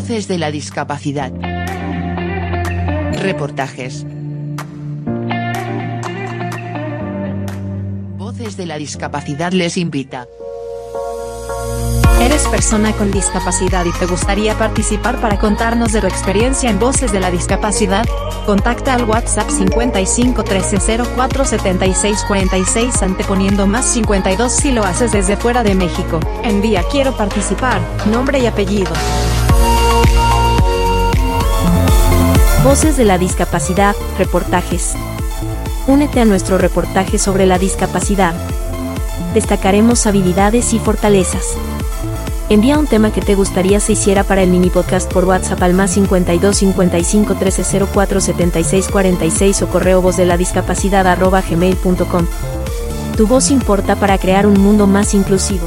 Voces de la discapacidad. Reportajes. Voces de la discapacidad les invita. ¿Eres persona con discapacidad y te gustaría participar para contarnos de tu experiencia en Voces de la Discapacidad? Contacta al WhatsApp 55 13 04 76 46 anteponiendo más 52 si lo haces desde fuera de México. Envía quiero participar, nombre y apellido. Voces de la discapacidad, reportajes. Únete a nuestro reportaje sobre la discapacidad. Destacaremos habilidades y fortalezas. Envía un tema que te gustaría se hiciera para el mini podcast por WhatsApp al más 52 55 13 04 76 46 o correo voz de la discapacidad arroba gmail.com. Tu voz importa para crear un mundo más inclusivo.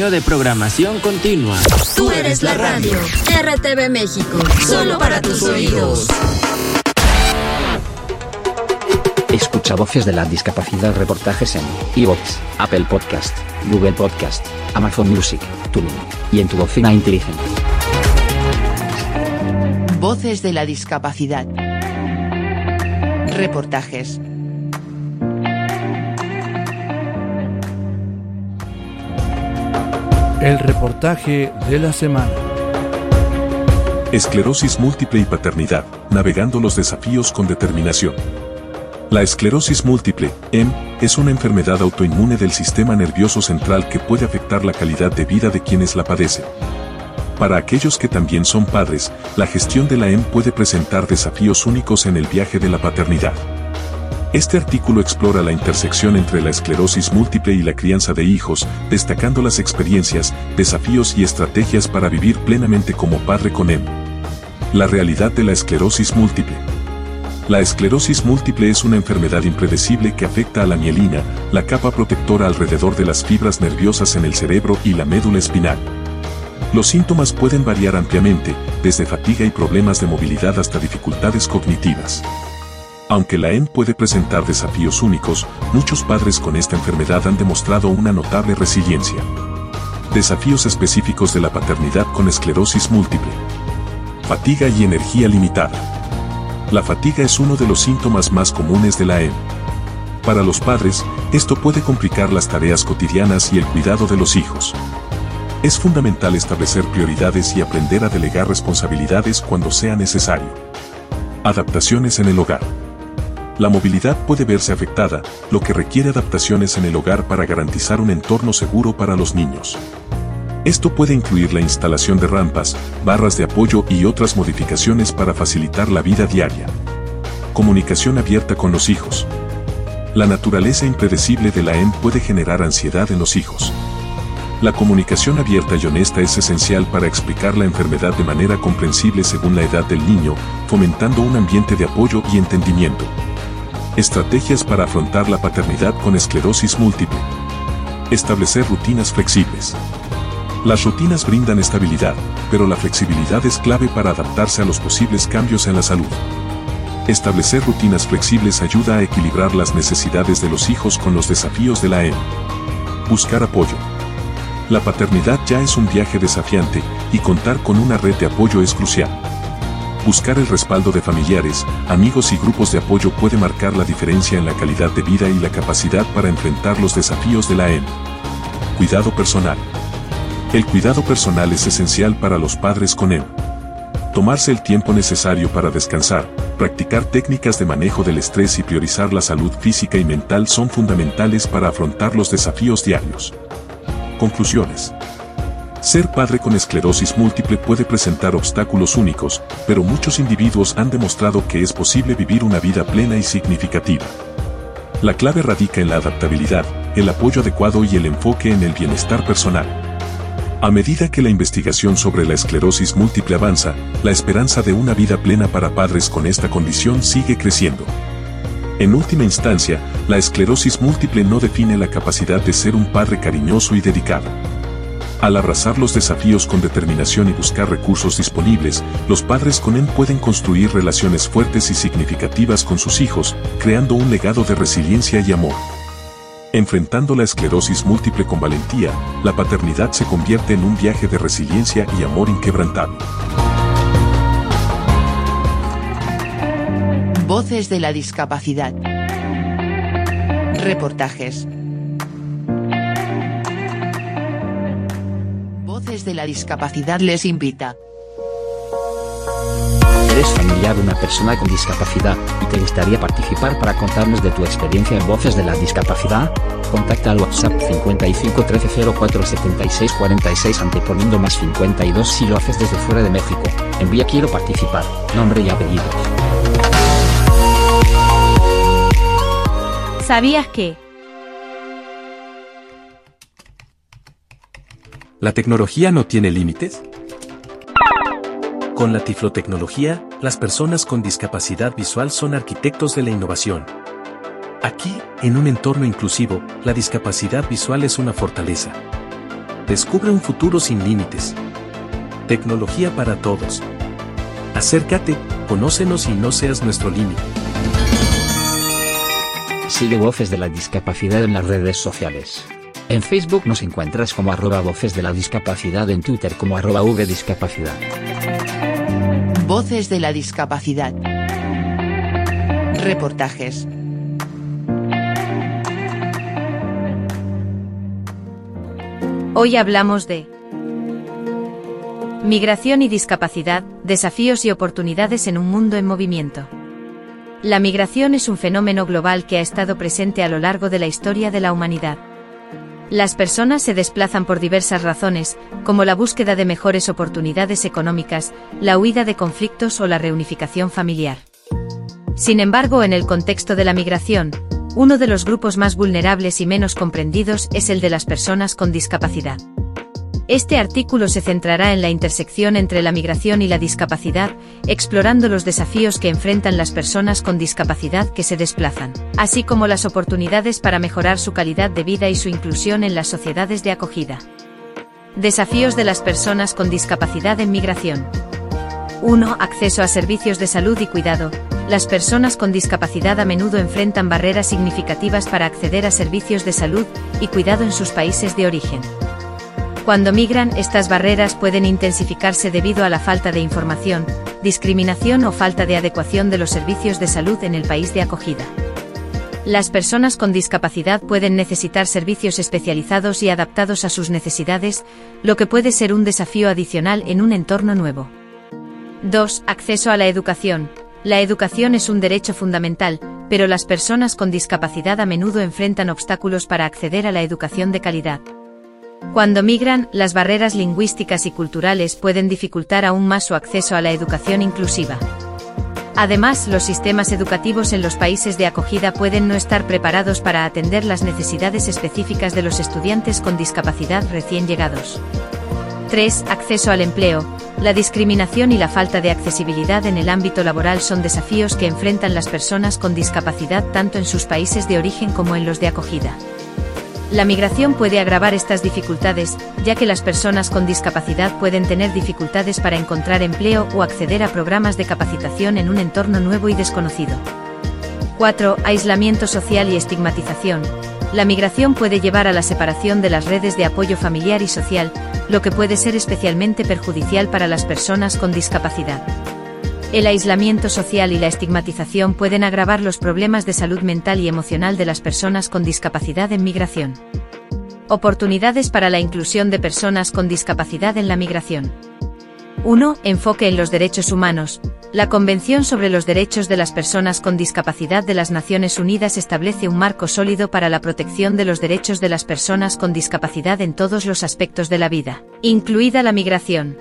de programación continua. Tú eres la radio. RTV México. Solo para tus oídos. Escucha voces de la discapacidad reportajes en iVoox, Apple Podcast, Google Podcast, Amazon Music, TuneIn y en tu bocina inteligente. Voces de la discapacidad. Reportajes. El reportaje de la semana. Esclerosis múltiple y paternidad, navegando los desafíos con determinación. La esclerosis múltiple, EM, es una enfermedad autoinmune del sistema nervioso central que puede afectar la calidad de vida de quienes la padecen. Para aquellos que también son padres, la gestión de la EM puede presentar desafíos únicos en el viaje de la paternidad. Este artículo explora la intersección entre la esclerosis múltiple y la crianza de hijos, destacando las experiencias, desafíos y estrategias para vivir plenamente como padre con EM. La realidad de la esclerosis múltiple. La esclerosis múltiple es una enfermedad impredecible que afecta a la mielina, la capa protectora alrededor de las fibras nerviosas en el cerebro y la médula espinal. Los síntomas pueden variar ampliamente, desde fatiga y problemas de movilidad hasta dificultades cognitivas. Aunque la EM puede presentar desafíos únicos, muchos padres con esta enfermedad han demostrado una notable resiliencia. Desafíos específicos de la paternidad con esclerosis múltiple. Fatiga y energía limitada. La fatiga es uno de los síntomas más comunes de la EM. Para los padres, esto puede complicar las tareas cotidianas y el cuidado de los hijos. Es fundamental establecer prioridades y aprender a delegar responsabilidades cuando sea necesario. Adaptaciones en el hogar. La movilidad puede verse afectada, lo que requiere adaptaciones en el hogar para garantizar un entorno seguro para los niños. Esto puede incluir la instalación de rampas, barras de apoyo y otras modificaciones para facilitar la vida diaria. Comunicación abierta con los hijos. La naturaleza impredecible de la EM puede generar ansiedad en los hijos. La comunicación abierta y honesta es esencial para explicar la enfermedad de manera comprensible según la edad del niño, fomentando un ambiente de apoyo y entendimiento. Estrategias para afrontar la paternidad con esclerosis múltiple. Establecer rutinas flexibles. Las rutinas brindan estabilidad, pero la flexibilidad es clave para adaptarse a los posibles cambios en la salud. Establecer rutinas flexibles ayuda a equilibrar las necesidades de los hijos con los desafíos de la EM. Buscar apoyo. La paternidad ya es un viaje desafiante, y contar con una red de apoyo es crucial. Buscar el respaldo de familiares, amigos y grupos de apoyo puede marcar la diferencia en la calidad de vida y la capacidad para enfrentar los desafíos de la EM. Cuidado personal. El cuidado personal es esencial para los padres con EM. Tomarse el tiempo necesario para descansar, practicar técnicas de manejo del estrés y priorizar la salud física y mental son fundamentales para afrontar los desafíos diarios. Conclusiones. Ser padre con esclerosis múltiple puede presentar obstáculos únicos, pero muchos individuos han demostrado que es posible vivir una vida plena y significativa. La clave radica en la adaptabilidad, el apoyo adecuado y el enfoque en el bienestar personal. A medida que la investigación sobre la esclerosis múltiple avanza, la esperanza de una vida plena para padres con esta condición sigue creciendo. En última instancia, la esclerosis múltiple no define la capacidad de ser un padre cariñoso y dedicado. Al abrazar los desafíos con determinación y buscar recursos disponibles, los padres con EN pueden construir relaciones fuertes y significativas con sus hijos, creando un legado de resiliencia y amor. Enfrentando la esclerosis múltiple con valentía, la paternidad se convierte en un viaje de resiliencia y amor inquebrantable. Voces de la discapacidad. Reportajes. De la discapacidad les invita. ¿Eres familiar de una persona con discapacidad y te gustaría participar para contarnos de tu experiencia en Voces de la Discapacidad? Contacta al WhatsApp 55 13 04 76 46 anteponiendo más 52 si lo haces desde fuera de México. Envía quiero participar, nombre y apellidos. ¿Sabías que? ¿La tecnología no tiene límites? Con la tiflotecnología, las personas con discapacidad visual son arquitectos de la innovación. Aquí, en un entorno inclusivo, la discapacidad visual es una fortaleza. Descubre un futuro sin límites. Tecnología para todos. Acércate, conócenos y no seas nuestro límite. Sigue Voces de la Discapacidad en las redes sociales. En Facebook nos encuentras como arroba Voces de la Discapacidad, en Twitter como arroba Discapacidad. Voces de la discapacidad. Reportajes. Hoy hablamos de migración y discapacidad, desafíos y oportunidades en un mundo en movimiento. La migración es un fenómeno global que ha estado presente a lo largo de la historia de la humanidad. Las personas se desplazan por diversas razones, como la búsqueda de mejores oportunidades económicas, la huida de conflictos o la reunificación familiar. Sin embargo, en el contexto de la migración, uno de los grupos más vulnerables y menos comprendidos es el de las personas con discapacidad. Este artículo se centrará en la intersección entre la migración y la discapacidad, explorando los desafíos que enfrentan las personas con discapacidad que se desplazan, así como las oportunidades para mejorar su calidad de vida y su inclusión en las sociedades de acogida. Desafíos de las personas con discapacidad en migración. 1. Acceso a servicios de salud y cuidado. Las personas con discapacidad a menudo enfrentan barreras significativas para acceder a servicios de salud y cuidado en sus países de origen. Cuando migran, estas barreras pueden intensificarse debido a la falta de información, discriminación o falta de adecuación de los servicios de salud en el país de acogida. Las personas con discapacidad pueden necesitar servicios especializados y adaptados a sus necesidades, lo que puede ser un desafío adicional en un entorno nuevo. 2. Acceso a la educación. La educación es un derecho fundamental, pero las personas con discapacidad a menudo enfrentan obstáculos para acceder a la educación de calidad. Cuando migran, las barreras lingüísticas y culturales pueden dificultar aún más su acceso a la educación inclusiva. Además, los sistemas educativos en los países de acogida pueden no estar preparados para atender las necesidades específicas de los estudiantes con discapacidad recién llegados. 3. Acceso al empleo. La discriminación y la falta de accesibilidad en el ámbito laboral son desafíos que enfrentan las personas con discapacidad tanto en sus países de origen como en los de acogida. La migración puede agravar estas dificultades, ya que las personas con discapacidad pueden tener dificultades para encontrar empleo o acceder a programas de capacitación en un entorno nuevo y desconocido. 4. Aislamiento social y estigmatización. La migración puede llevar a la separación de las redes de apoyo familiar y social, lo que puede ser especialmente perjudicial para las personas con discapacidad. El aislamiento social y la estigmatización pueden agravar los problemas de salud mental y emocional de las personas con discapacidad en migración. Oportunidades para la inclusión de personas con discapacidad en la migración. 1. Enfoque en los derechos humanos. La Convención sobre los Derechos de las Personas con Discapacidad de las Naciones Unidas establece un marco sólido para la protección de los derechos de las personas con discapacidad en todos los aspectos de la vida, incluida la migración.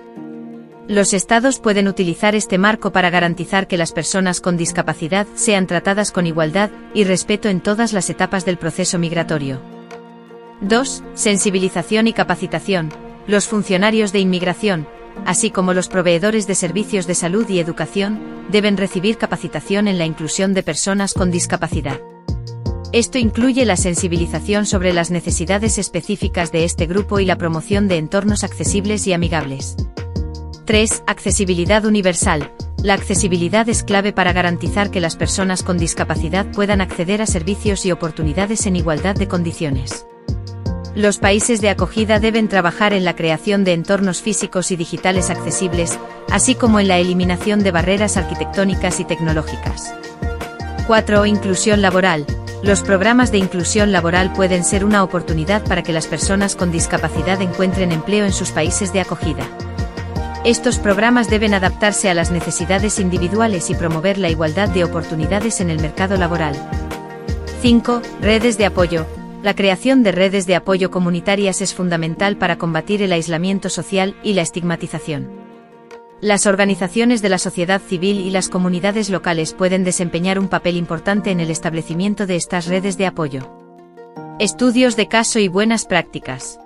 Los estados pueden utilizar este marco para garantizar que las personas con discapacidad sean tratadas con igualdad y respeto en todas las etapas del proceso migratorio. 2. Sensibilización y capacitación. los funcionarios de inmigración, así como los proveedores de servicios de salud y educación, deben recibir capacitación en la inclusión de personas con discapacidad. Esto incluye la sensibilización sobre las necesidades específicas de este grupo y la promoción de entornos accesibles y amigables. 3. Accesibilidad universal. La accesibilidad es clave para garantizar que las personas con discapacidad puedan acceder a servicios y oportunidades en igualdad de condiciones. Los países de acogida deben trabajar en la creación de entornos físicos y digitales accesibles, así como en la eliminación de barreras arquitectónicas y tecnológicas. 4. Inclusión laboral. Los programas de inclusión laboral pueden ser una oportunidad para que las personas con discapacidad encuentren empleo en sus países de acogida. Estos programas deben adaptarse a las necesidades individuales y promover la igualdad de oportunidades en el mercado laboral. 5. Redes de apoyo. La creación de redes de apoyo comunitarias es fundamental para combatir el aislamiento social y la estigmatización. Las organizaciones de la sociedad civil y las comunidades locales pueden desempeñar un papel importante en el establecimiento de estas redes de apoyo. Estudios de caso y buenas prácticas.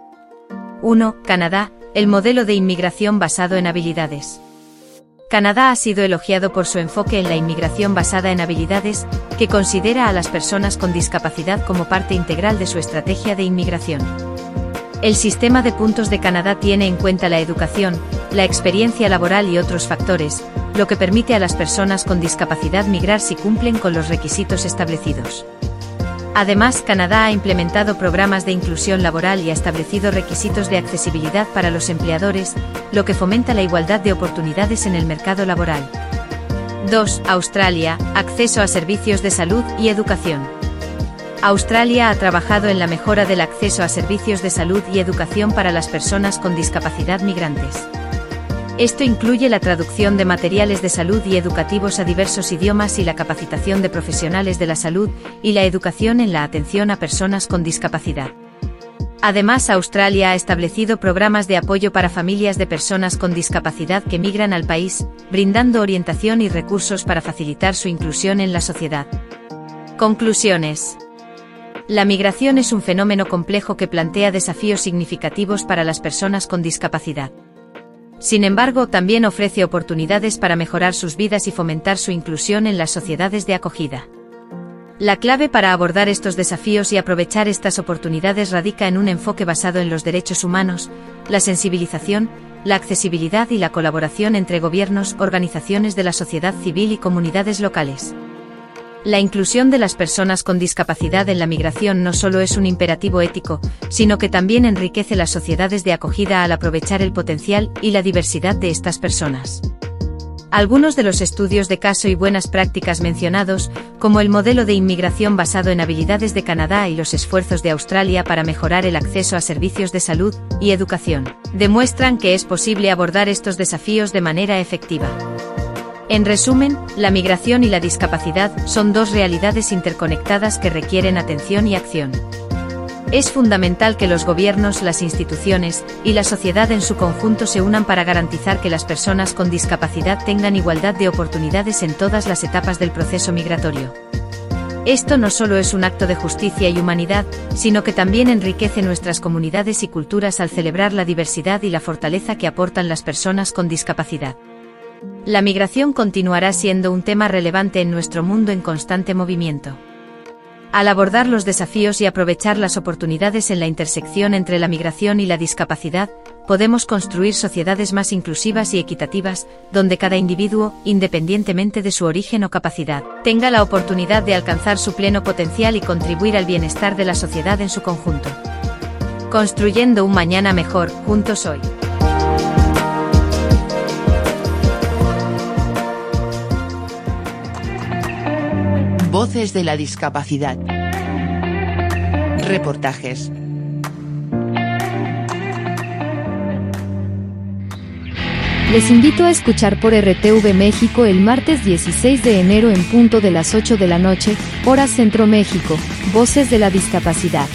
1. Canadá, el modelo de inmigración basado en habilidades. Canadá ha sido elogiado por su enfoque en la inmigración basada en habilidades, que considera a las personas con discapacidad como parte integral de su estrategia de inmigración. El sistema de puntos de Canadá tiene en cuenta la educación, la experiencia laboral y otros factores, lo que permite a las personas con discapacidad migrar si cumplen con los requisitos establecidos. Además, Canadá ha implementado programas de inclusión laboral y ha establecido requisitos de accesibilidad para los empleadores, lo que fomenta la igualdad de oportunidades en el mercado laboral. 2. Australia, acceso a servicios de salud y educación. Australia ha trabajado en la mejora del acceso a servicios de salud y educación para las personas con discapacidad migrantes. Esto incluye la traducción de materiales de salud y educativos a diversos idiomas y la capacitación de profesionales de la salud y la educación en la atención a personas con discapacidad. Además, Australia ha establecido programas de apoyo para familias de personas con discapacidad que migran al país, brindando orientación y recursos para facilitar su inclusión en la sociedad. Conclusiones. La migración es un fenómeno complejo que plantea desafíos significativos para las personas con discapacidad. Sin embargo, también ofrece oportunidades para mejorar sus vidas y fomentar su inclusión en las sociedades de acogida. La clave para abordar estos desafíos y aprovechar estas oportunidades radica en un enfoque basado en los derechos humanos, la sensibilización, la accesibilidad y la colaboración entre gobiernos, organizaciones de la sociedad civil y comunidades locales. La inclusión de las personas con discapacidad en la migración no solo es un imperativo ético, sino que también enriquece las sociedades de acogida al aprovechar el potencial y la diversidad de estas personas. Algunos de los estudios de caso y buenas prácticas mencionados, como el modelo de inmigración basado en habilidades de Canadá y los esfuerzos de Australia para mejorar el acceso a servicios de salud y educación, demuestran que es posible abordar estos desafíos de manera efectiva. En resumen, la migración y la discapacidad son dos realidades interconectadas que requieren atención y acción. Es fundamental que los gobiernos, las instituciones y la sociedad en su conjunto se unan para garantizar que las personas con discapacidad tengan igualdad de oportunidades en todas las etapas del proceso migratorio. Esto no solo es un acto de justicia y humanidad, sino que también enriquece nuestras comunidades y culturas al celebrar la diversidad y la fortaleza que aportan las personas con discapacidad. La migración continuará siendo un tema relevante en nuestro mundo en constante movimiento. Al abordar los desafíos y aprovechar las oportunidades en la intersección entre la migración y la discapacidad, podemos construir sociedades más inclusivas y equitativas, donde cada individuo, independientemente de su origen o capacidad, tenga la oportunidad de alcanzar su pleno potencial y contribuir al bienestar de la sociedad en su conjunto. Construyendo un mañana mejor, juntos hoy. Voces de la discapacidad. Reportajes. Les invito a escuchar por RTV México el martes 16 de enero en punto de las 8 de la noche, hora Centro México, Voces de la Discapacidad.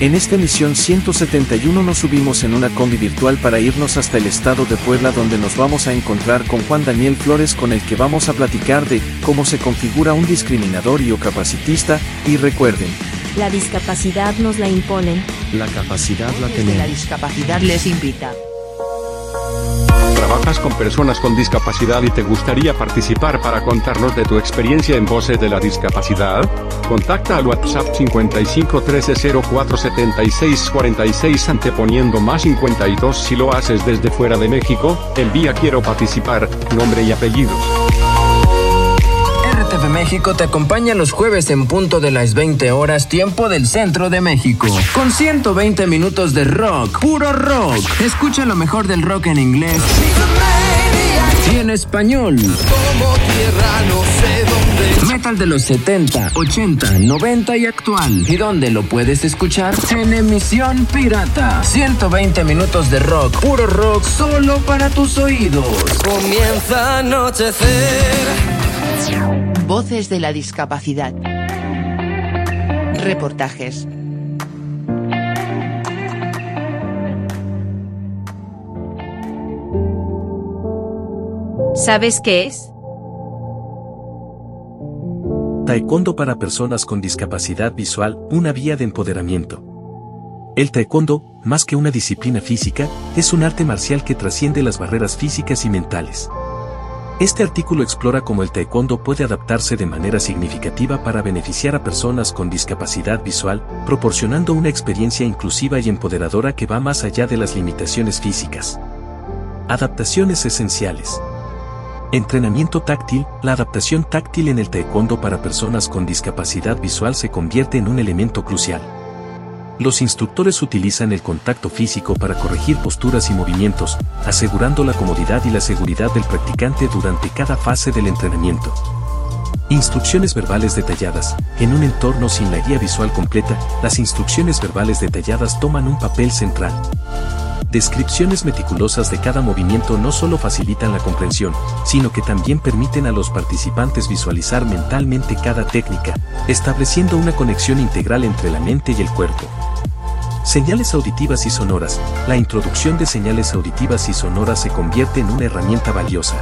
En esta emisión 171 nos subimos en una combi virtual para irnos hasta el estado de Puebla donde nos vamos a encontrar con Juan Daniel Flores con el que vamos a platicar de cómo se configura un discriminador y o capacitista, y recuerden, La discapacidad nos la imponen. La capacidad la La tenemos. discapacidad les invita. ¿Trabajas con personas con discapacidad y te gustaría participar para contarnos de tu experiencia en Voces de la Discapacidad? Contacta al WhatsApp 55 13 04 76 46 anteponiendo más 52 si lo haces desde fuera de México, envía quiero participar, nombre y apellidos. RTV México te acompaña los jueves en punto de las 20 horas tiempo del centro de México. Con 120 minutos de rock, puro rock. Escucha lo mejor del rock en inglés y en español. Metal de los 70, 80, 90 y actual. ¿Y dónde lo puedes escuchar? En emisión pirata. 120 minutos de rock, puro rock, solo para tus oídos. Comienza a anochecer. Voces de la discapacidad. Reportajes. ¿Sabes qué es? Taekwondo para personas con discapacidad visual, una vía de empoderamiento. El taekwondo, más que una disciplina física, es un arte marcial que trasciende las barreras físicas y mentales. Este artículo explora cómo el taekwondo puede adaptarse de manera significativa para beneficiar a personas con discapacidad visual, proporcionando una experiencia inclusiva y empoderadora que va más allá de las limitaciones físicas. Adaptaciones esenciales. Entrenamiento táctil. La adaptación táctil en el taekwondo para personas con discapacidad visual se convierte en un elemento crucial. Los instructores utilizan el contacto físico para corregir posturas y movimientos, asegurando la comodidad y la seguridad del practicante durante cada fase del entrenamiento. Instrucciones verbales detalladas. En un entorno sin la guía visual completa, las instrucciones verbales detalladas toman un papel central. Descripciones meticulosas de cada movimiento no solo facilitan la comprensión, sino que también permiten a los participantes visualizar mentalmente cada técnica, estableciendo una conexión integral entre la mente y el cuerpo. Señales auditivas y sonoras. La introducción de señales auditivas y sonoras se convierte en una herramienta valiosa.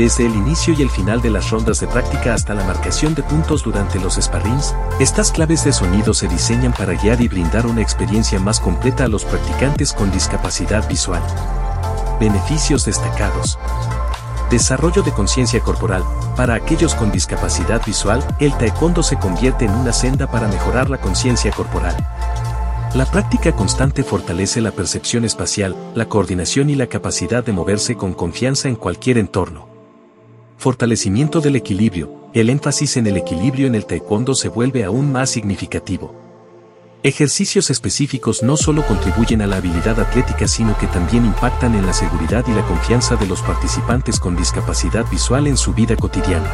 Desde el inicio y el final de las rondas de práctica hasta la marcación de puntos durante los sparrings, estas claves de sonido se diseñan para guiar y brindar una experiencia más completa a los practicantes con discapacidad visual. Beneficios destacados. Desarrollo de conciencia corporal. Para aquellos con discapacidad visual, el taekwondo se convierte en una senda para mejorar la conciencia corporal. La práctica constante fortalece la percepción espacial, la coordinación y la capacidad de moverse con confianza en cualquier entorno. Fortalecimiento del equilibrio. El énfasis en el equilibrio en el taekwondo se vuelve aún más significativo. Ejercicios específicos no solo contribuyen a la habilidad atlética sino que también impactan en la seguridad y la confianza de los participantes con discapacidad visual en su vida cotidiana.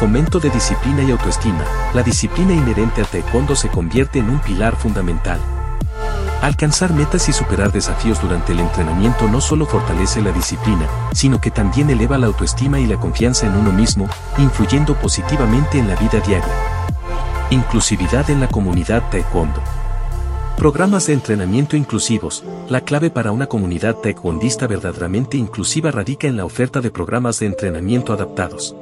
Fomento de disciplina y autoestima. La disciplina inherente al taekwondo se convierte en un pilar fundamental. Alcanzar metas y superar desafíos durante el entrenamiento no solo fortalece la disciplina, sino que también eleva la autoestima y la confianza en uno mismo, influyendo positivamente en la vida diaria. Inclusividad en la comunidad taekwondo. Programas de entrenamiento inclusivos. La clave para una comunidad taekwondista verdaderamente inclusiva radica en la oferta de programas de entrenamiento adaptados.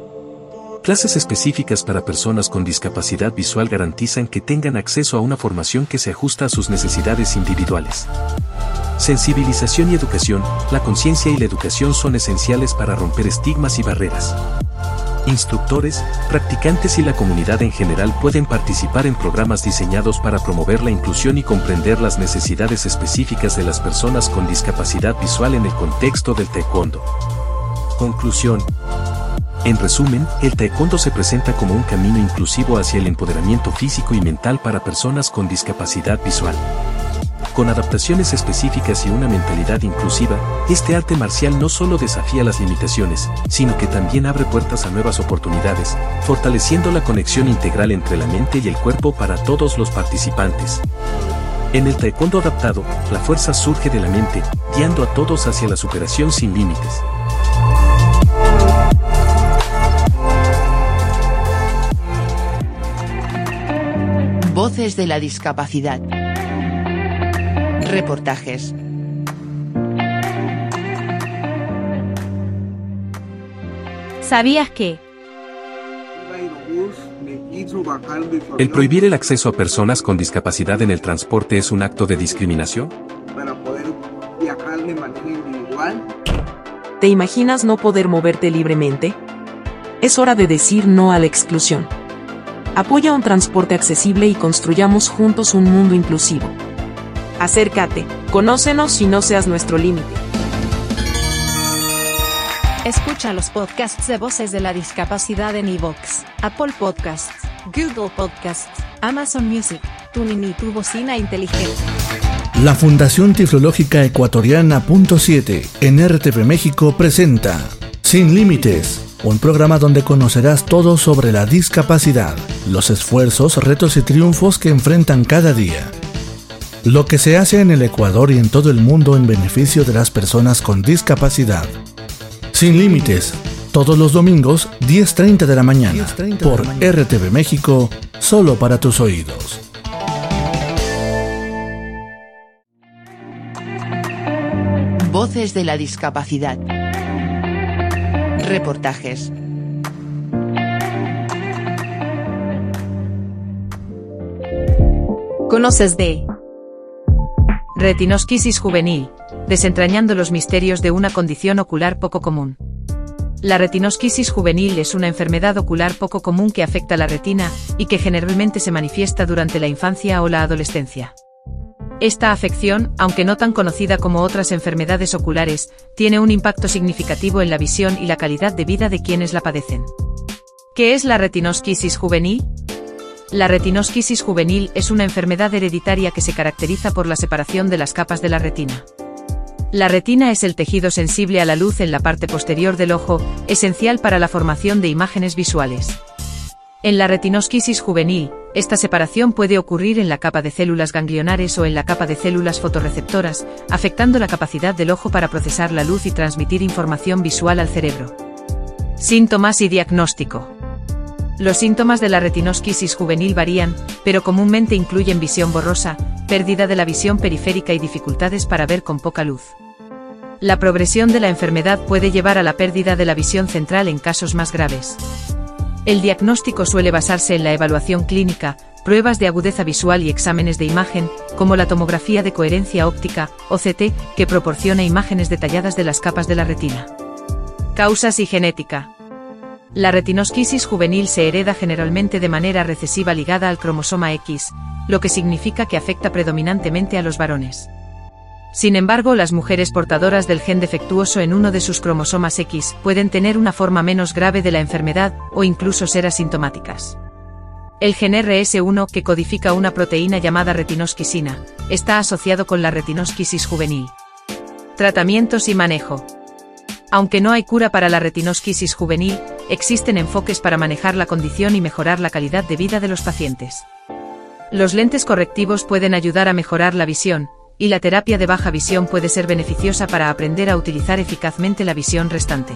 Clases específicas para personas con discapacidad visual garantizan que tengan acceso a una formación que se ajusta a sus necesidades individuales. Sensibilización y educación, la conciencia y la educación son esenciales para romper estigmas y barreras. Instructores, practicantes y la comunidad en general pueden participar en programas diseñados para promover la inclusión y comprender las necesidades específicas de las personas con discapacidad visual en el contexto del taekwondo. Conclusión. En resumen, el taekwondo se presenta como un camino inclusivo hacia el empoderamiento físico y mental para personas con discapacidad visual. Con adaptaciones específicas y una mentalidad inclusiva, este arte marcial no solo desafía las limitaciones, sino que también abre puertas a nuevas oportunidades, fortaleciendo la conexión integral entre la mente y el cuerpo para todos los participantes. En el taekwondo adaptado, la fuerza surge de la mente, guiando a todos hacia la superación sin límites. Voces de la discapacidad. Reportajes. ¿Sabías que? ¿El prohibir el acceso a personas con discapacidad en el transporte es un acto de discriminación? Para poder viajar de manera individual. ¿Te imaginas no poder moverte libremente? Es hora de decir no a la exclusión. Apoya un transporte accesible y construyamos juntos un mundo inclusivo. Acércate, conócenos y no seas nuestro límite. Escucha los podcasts de Voces de la Discapacidad en iVoox, Apple Podcasts, Google Podcasts, Amazon Music, TuneIn y tu bocina inteligente. La Fundación Tiflológica Ecuatoriana Punto 7 en RTV México presenta Sin Límites, un programa donde conocerás todo sobre la discapacidad, los esfuerzos, retos y triunfos que enfrentan cada día. Lo que se hace en el Ecuador y en todo el mundo en beneficio de las personas con discapacidad. Sin límites, todos los domingos 10.30 de la mañana por RTV México, solo para tus oídos. Voces de la discapacidad. Reportajes. ¿Conoces de retinosquisis juvenil, desentrañando los misterios de una condición ocular poco común? La retinosquisis juvenil es una enfermedad ocular poco común que afecta la retina y que generalmente se manifiesta durante la infancia o la adolescencia. Esta afección, aunque no tan conocida como otras enfermedades oculares, tiene un impacto significativo en la visión y la calidad de vida de quienes la padecen. ¿Qué es la retinosquisis juvenil? La retinosquisis juvenil es una enfermedad hereditaria que se caracteriza por la separación de las capas de la retina. La retina es el tejido sensible a la luz en la parte posterior del ojo, esencial para la formación de imágenes visuales. En la retinosquisis juvenil, esta separación puede ocurrir en la capa de células ganglionares o en la capa de células fotorreceptoras, afectando la capacidad del ojo para procesar la luz y transmitir información visual al cerebro. Síntomas y diagnóstico. Los síntomas de la retinosquisis juvenil varían, pero comúnmente incluyen visión borrosa, pérdida de la visión periférica y dificultades para ver con poca luz. La progresión de la enfermedad puede llevar a la pérdida de la visión central en casos más graves. El diagnóstico suele basarse en la evaluación clínica, pruebas de agudeza visual y exámenes de imagen, como la tomografía de coherencia óptica, OCT, que proporciona imágenes detalladas de las capas de la retina. Causas y genética. La retinosquisis juvenil se hereda generalmente de manera recesiva ligada al cromosoma X, lo que significa que afecta predominantemente a los varones. Sin embargo, las mujeres portadoras del gen defectuoso en uno de sus cromosomas X pueden tener una forma menos grave de la enfermedad o incluso ser asintomáticas. El gen RS1, que codifica una proteína llamada retinosquisina, está asociado con la retinosquisis juvenil. Tratamientos y manejo. Aunque no hay cura para la retinosquisis juvenil, existen enfoques para manejar la condición y mejorar la calidad de vida de los pacientes. Los lentes correctivos pueden ayudar a mejorar la visión, y la terapia de baja visión puede ser beneficiosa para aprender a utilizar eficazmente la visión restante.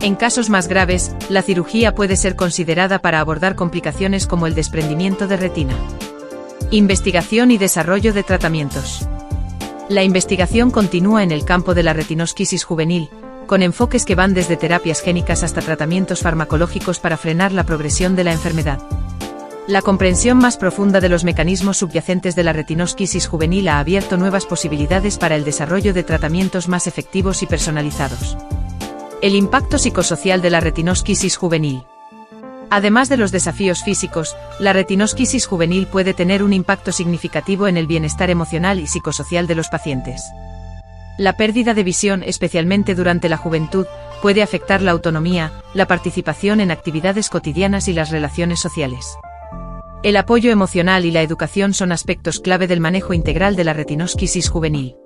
En casos más graves, la cirugía puede ser considerada para abordar complicaciones como el desprendimiento de retina. Investigación y desarrollo de tratamientos. La investigación continúa en el campo de la retinosquisis juvenil, con enfoques que van desde terapias génicas hasta tratamientos farmacológicos para frenar la progresión de la enfermedad. La comprensión más profunda de los mecanismos subyacentes de la retinosquisis juvenil ha abierto nuevas posibilidades para el desarrollo de tratamientos más efectivos y personalizados. El impacto psicosocial de la retinosquisis juvenil. Además de los desafíos físicos, la retinosquisis juvenil puede tener un impacto significativo en el bienestar emocional y psicosocial de los pacientes. La pérdida de visión, especialmente durante la juventud, puede afectar la autonomía, la participación en actividades cotidianas y las relaciones sociales. El apoyo emocional y la educación son aspectos clave del manejo integral de la retinosquisis juvenil.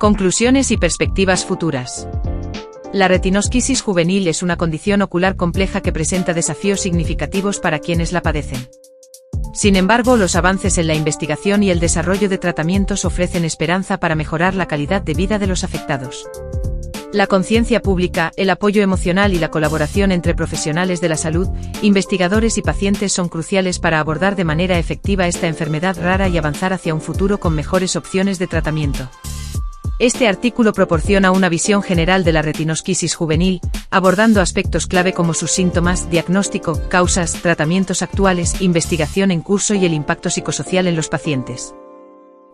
Conclusiones y perspectivas futuras. La retinosquisis juvenil es una condición ocular compleja que presenta desafíos significativos para quienes la padecen. Sin embargo, los avances en la investigación y el desarrollo de tratamientos ofrecen esperanza para mejorar la calidad de vida de los afectados. La conciencia pública, el apoyo emocional y la colaboración entre profesionales de la salud, investigadores y pacientes son cruciales para abordar de manera efectiva esta enfermedad rara y avanzar hacia un futuro con mejores opciones de tratamiento. Este artículo proporciona una visión general de la retinosquisis juvenil, abordando aspectos clave como sus síntomas, diagnóstico, causas, tratamientos actuales, investigación en curso y el impacto psicosocial en los pacientes.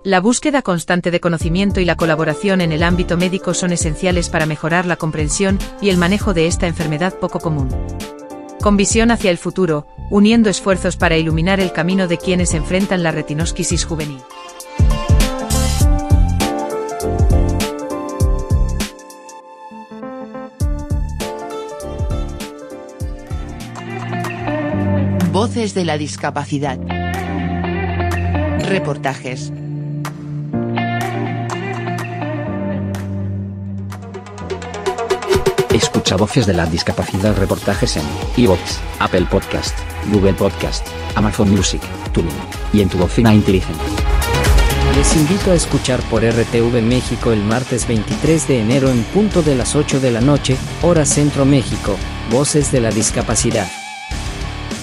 La búsqueda constante de conocimiento y la colaboración en el ámbito médico son esenciales para mejorar la comprensión y el manejo de esta enfermedad poco común. Con visión hacia el futuro, uniendo esfuerzos para iluminar el camino de quienes enfrentan la retinosquisis juvenil. Voces de la discapacidad. Reportajes. Voces de la Discapacidad reportajes en iVoox, Apple Podcast, Google Podcast, Amazon Music, TuneIn y en tu bocina inteligente. Les invito a escuchar por RTV México el martes 23 de enero en punto de las 8 de la noche, hora Centro México, Voces de la Discapacidad.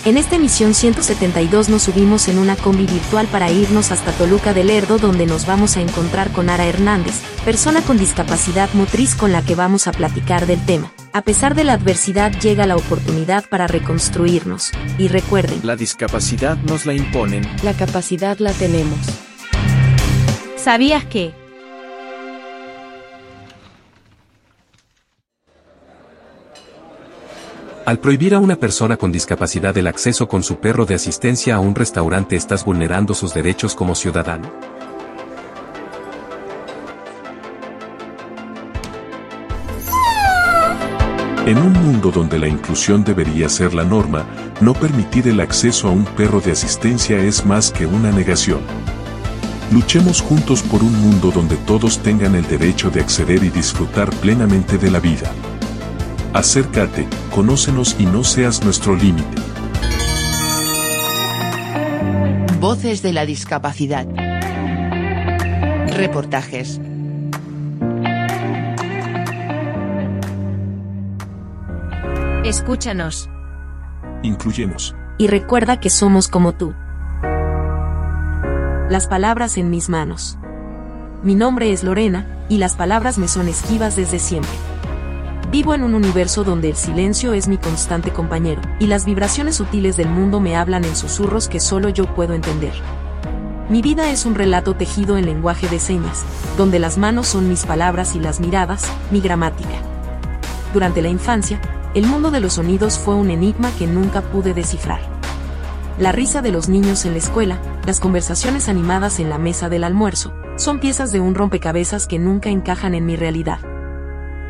En esta emisión 172 nos subimos en una combi virtual para irnos hasta Toluca del Lerdo donde nos vamos a encontrar con Ara Hernández, persona con discapacidad motriz con la que vamos a platicar del tema. A pesar de la adversidad llega la oportunidad para reconstruirnos. Y recuerden, La discapacidad nos la imponen. La capacidad la tenemos. ¿Sabías que? Al prohibir a una persona con discapacidad el acceso con su perro de asistencia a un restaurante estás vulnerando sus derechos como ciudadano. Mundo donde la inclusión debería ser la norma, no permitir el acceso a un perro de asistencia es más que una negación. Luchemos juntos por un mundo donde todos tengan el derecho de acceder y disfrutar plenamente de la vida. Acércate, conócenos y no seas nuestro límite. Voces de la discapacidad. Reportajes. Escúchanos. Incluyemos. y recuerda que somos como tú. Las palabras en mis manos. Mi nombre es Lorena, y las palabras me son esquivas desde siempre. Vivo en un universo donde el silencio es mi constante compañero, y las vibraciones sutiles del mundo me hablan en susurros que solo yo puedo entender. Mi vida es un relato tejido en lenguaje de señas, donde las manos son mis palabras y las miradas, mi gramática. Durante la infancia, el mundo de los sonidos fue un enigma que nunca pude descifrar. La risa de los niños en la escuela, las conversaciones animadas en la mesa del almuerzo, son piezas de un rompecabezas que nunca encajan en mi realidad.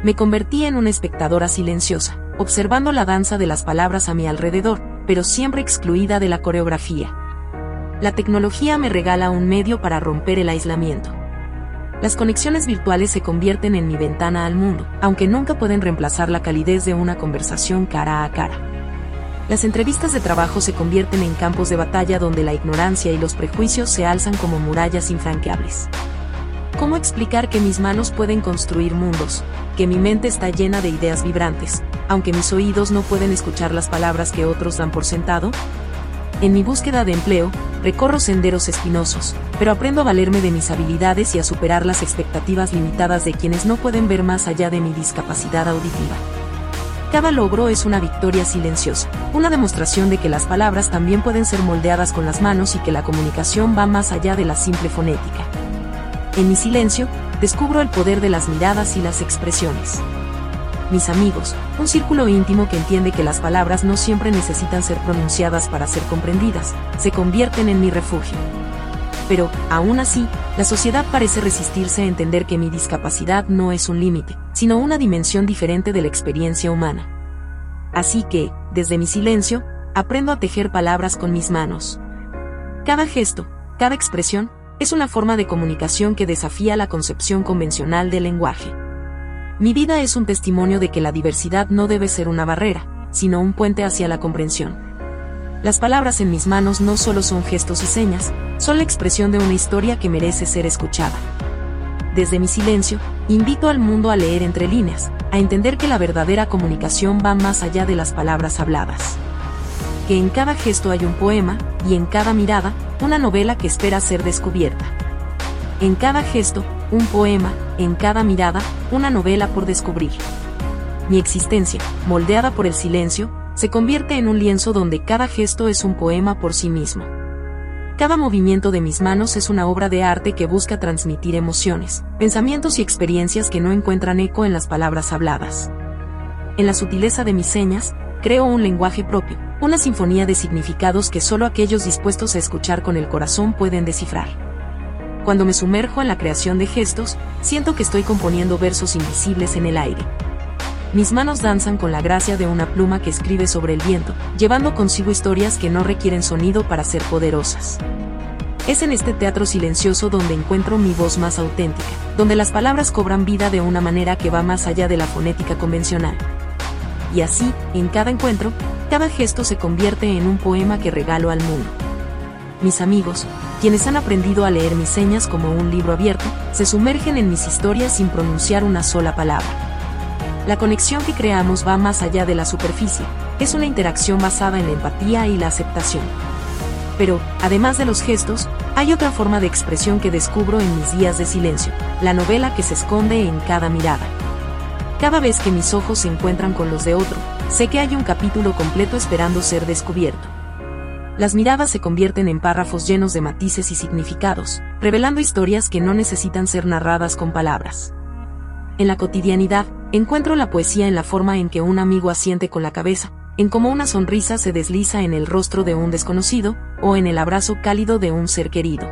Me convertí en una espectadora silenciosa, observando la danza de las palabras a mi alrededor, pero siempre excluida de la coreografía. La tecnología me regala un medio para romper el aislamiento. Las conexiones virtuales se convierten en mi ventana al mundo, aunque nunca pueden reemplazar la calidez de una conversación cara a cara. Las entrevistas de trabajo se convierten en campos de batalla donde la ignorancia y los prejuicios se alzan como murallas infranqueables. ¿Cómo explicar que mis manos pueden construir mundos, que mi mente está llena de ideas vibrantes, aunque mis oídos no pueden escuchar las palabras que otros dan por sentado? En mi búsqueda de empleo, recorro senderos espinosos, pero aprendo a valerme de mis habilidades y a superar las expectativas limitadas de quienes no pueden ver más allá de mi discapacidad auditiva. Cada logro es una victoria silenciosa, una demostración de que las palabras también pueden ser moldeadas con las manos y que la comunicación va más allá de la simple fonética. En mi silencio, descubro el poder de las miradas y las expresiones. Mis amigos, un círculo íntimo que entiende que las palabras no siempre necesitan ser pronunciadas para ser comprendidas, se convierten en mi refugio. Pero, aún así, la sociedad parece resistirse a entender que mi discapacidad no es un límite, sino una dimensión diferente de la experiencia humana. Así que, desde mi silencio, aprendo a tejer palabras con mis manos. Cada gesto, cada expresión, es una forma de comunicación que desafía la concepción convencional del lenguaje. Mi vida es un testimonio de que la diversidad no debe ser una barrera, sino un puente hacia la comprensión. Las palabras en mis manos no solo son gestos y señas, son la expresión de una historia que merece ser escuchada. Desde mi silencio, invito al mundo a leer entre líneas, a entender que la verdadera comunicación va más allá de las palabras habladas. Que en cada gesto hay un poema, y en cada mirada, una novela que espera ser descubierta. En cada gesto, un poema, en cada mirada, una novela por descubrir. Mi existencia, moldeada por el silencio, se convierte en un lienzo donde cada gesto es un poema por sí mismo. Cada movimiento de mis manos es una obra de arte que busca transmitir emociones, pensamientos y experiencias que no encuentran eco en las palabras habladas. En la sutileza de mis señas, creo un lenguaje propio, una sinfonía de significados que solo aquellos dispuestos a escuchar con el corazón pueden descifrar. Cuando me sumerjo en la creación de gestos, siento que estoy componiendo versos invisibles en el aire. Mis manos danzan con la gracia de una pluma que escribe sobre el viento, llevando consigo historias que no requieren sonido para ser poderosas. Es en este teatro silencioso donde encuentro mi voz más auténtica, donde las palabras cobran vida de una manera que va más allá de la fonética convencional. Y así, en cada encuentro, cada gesto se convierte en un poema que regalo al mundo. Mis amigos, quienes han aprendido a leer mis señas como un libro abierto, se sumergen en mis historias sin pronunciar una sola palabra. La conexión que creamos va más allá de la superficie, es una interacción basada en la empatía y la aceptación. Pero, además de los gestos, hay otra forma de expresión que descubro en mis días de silencio, la novela que se esconde en cada mirada. Cada vez que mis ojos se encuentran con los de otro, sé que hay un capítulo completo esperando ser descubierto. Las miradas se convierten en párrafos llenos de matices y significados, revelando historias que no necesitan ser narradas con palabras. En la cotidianidad, encuentro la poesía en la forma en que un amigo asiente con la cabeza, en cómo una sonrisa se desliza en el rostro de un desconocido, o en el abrazo cálido de un ser querido.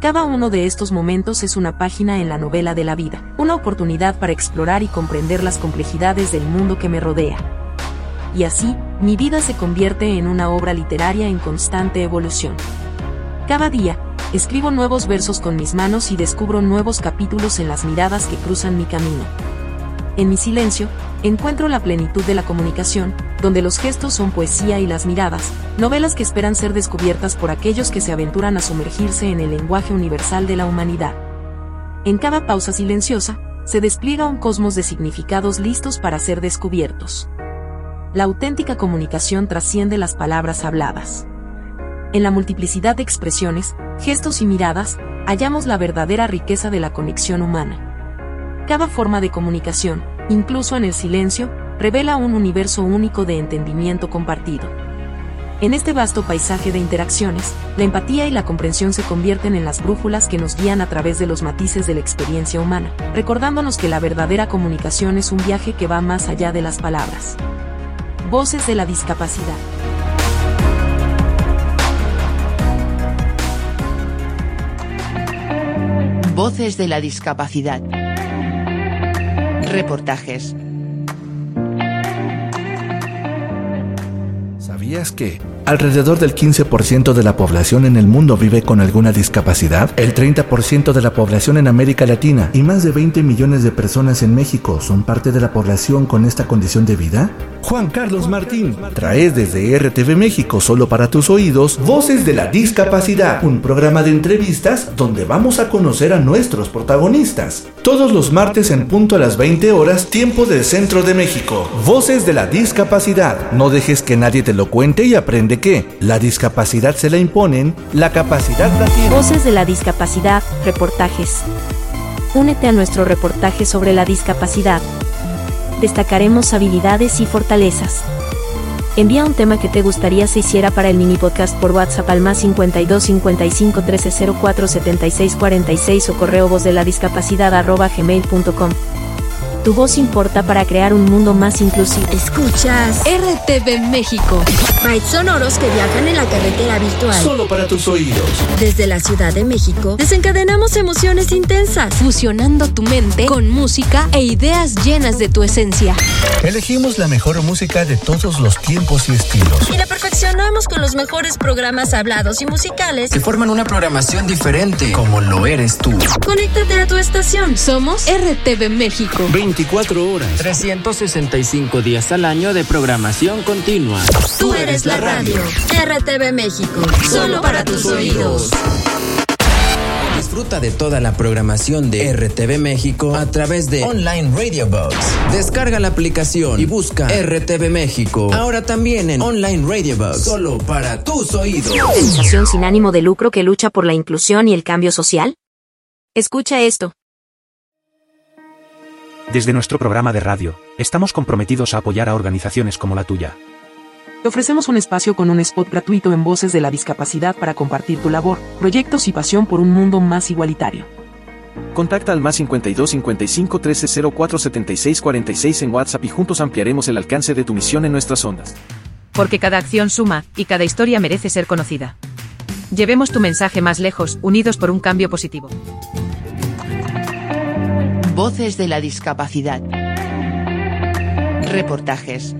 Cada uno de estos momentos es una página en la novela de la vida, una oportunidad para explorar y comprender las complejidades del mundo que me rodea. Y así, mi vida se convierte en una obra literaria en constante evolución. Cada día, escribo nuevos versos con mis manos y descubro nuevos capítulos en las miradas que cruzan mi camino. En mi silencio, encuentro la plenitud de la comunicación, donde los gestos son poesía y las miradas, novelas que esperan ser descubiertas por aquellos que se aventuran a sumergirse en el lenguaje universal de la humanidad. En cada pausa silenciosa, se despliega un cosmos de significados listos para ser descubiertos. La auténtica comunicación trasciende las palabras habladas. En la multiplicidad de expresiones, gestos y miradas, hallamos la verdadera riqueza de la conexión humana. Cada forma de comunicación, incluso en el silencio, revela un universo único de entendimiento compartido. En este vasto paisaje de interacciones, la empatía y la comprensión se convierten en las brújulas que nos guían a través de los matices de la experiencia humana, recordándonos que la verdadera comunicación es un viaje que va más allá de las palabras. Voces de la discapacidad. Voces de la discapacidad. Reportajes. ¿Sabías que alrededor del 15% de la población en el mundo vive con alguna discapacidad? El 30% de la población en América Latina y más de 20 millones de personas en México son parte de la población con esta condición de vida? Juan Carlos Martín trae desde RTV México solo para tus oídos Voces de la Discapacidad, un programa de entrevistas donde vamos a conocer a nuestros protagonistas. Todos los martes en punto a las 20 horas, tiempo del centro de México. Voces de la Discapacidad. No dejes que nadie te lo cuente y aprende que la discapacidad se la imponen, la capacidad la tiene. Voces de la discapacidad, reportajes. Únete a nuestro reportaje sobre la discapacidad destacaremos habilidades y fortalezas. Envía un tema que te gustaría se hiciera para el mini podcast por WhatsApp al más 52 55 13 04 76 46 o correo voz de la discapacidad arroba gmail.com. Tu voz importa para crear un mundo más inclusivo. Escuchas RTV México. Bytes sonoros que viajan en la carretera virtual. Solo para tus oídos. Desde la Ciudad de México, desencadenamos emociones intensas, fusionando tu mente con música e ideas llenas de tu esencia. Elegimos la mejor música de todos los tiempos y estilos. Y la perfeccionamos con los mejores programas hablados y musicales que forman una programación diferente, como lo eres tú. Conéctate a tu estación. Somos RTV México. 24 horas. 365 días al año de programación continua. Tú eres la radio. RTV México. Solo para tus oídos. Disfruta de toda la programación de RTV México a través de Online Radio Box. Descarga la aplicación y busca RTV México. Ahora también en Online Radio Box. Solo para tus oídos. ¿Organización sin ánimo de lucro que lucha por la inclusión y el cambio social? Escucha esto. Desde nuestro programa de radio, estamos comprometidos a apoyar a organizaciones como la tuya. Te ofrecemos un espacio con un spot gratuito en Voces de la Discapacidad para compartir tu labor, proyectos y pasión por un mundo más igualitario. Contacta al más 52 55 13 04 76 46 en WhatsApp y juntos ampliaremos el alcance de tu misión en nuestras ondas. Porque cada acción suma, y cada historia merece ser conocida. Llevemos tu mensaje más lejos, unidos por un cambio positivo. Voces de la discapacidad. Reportajes,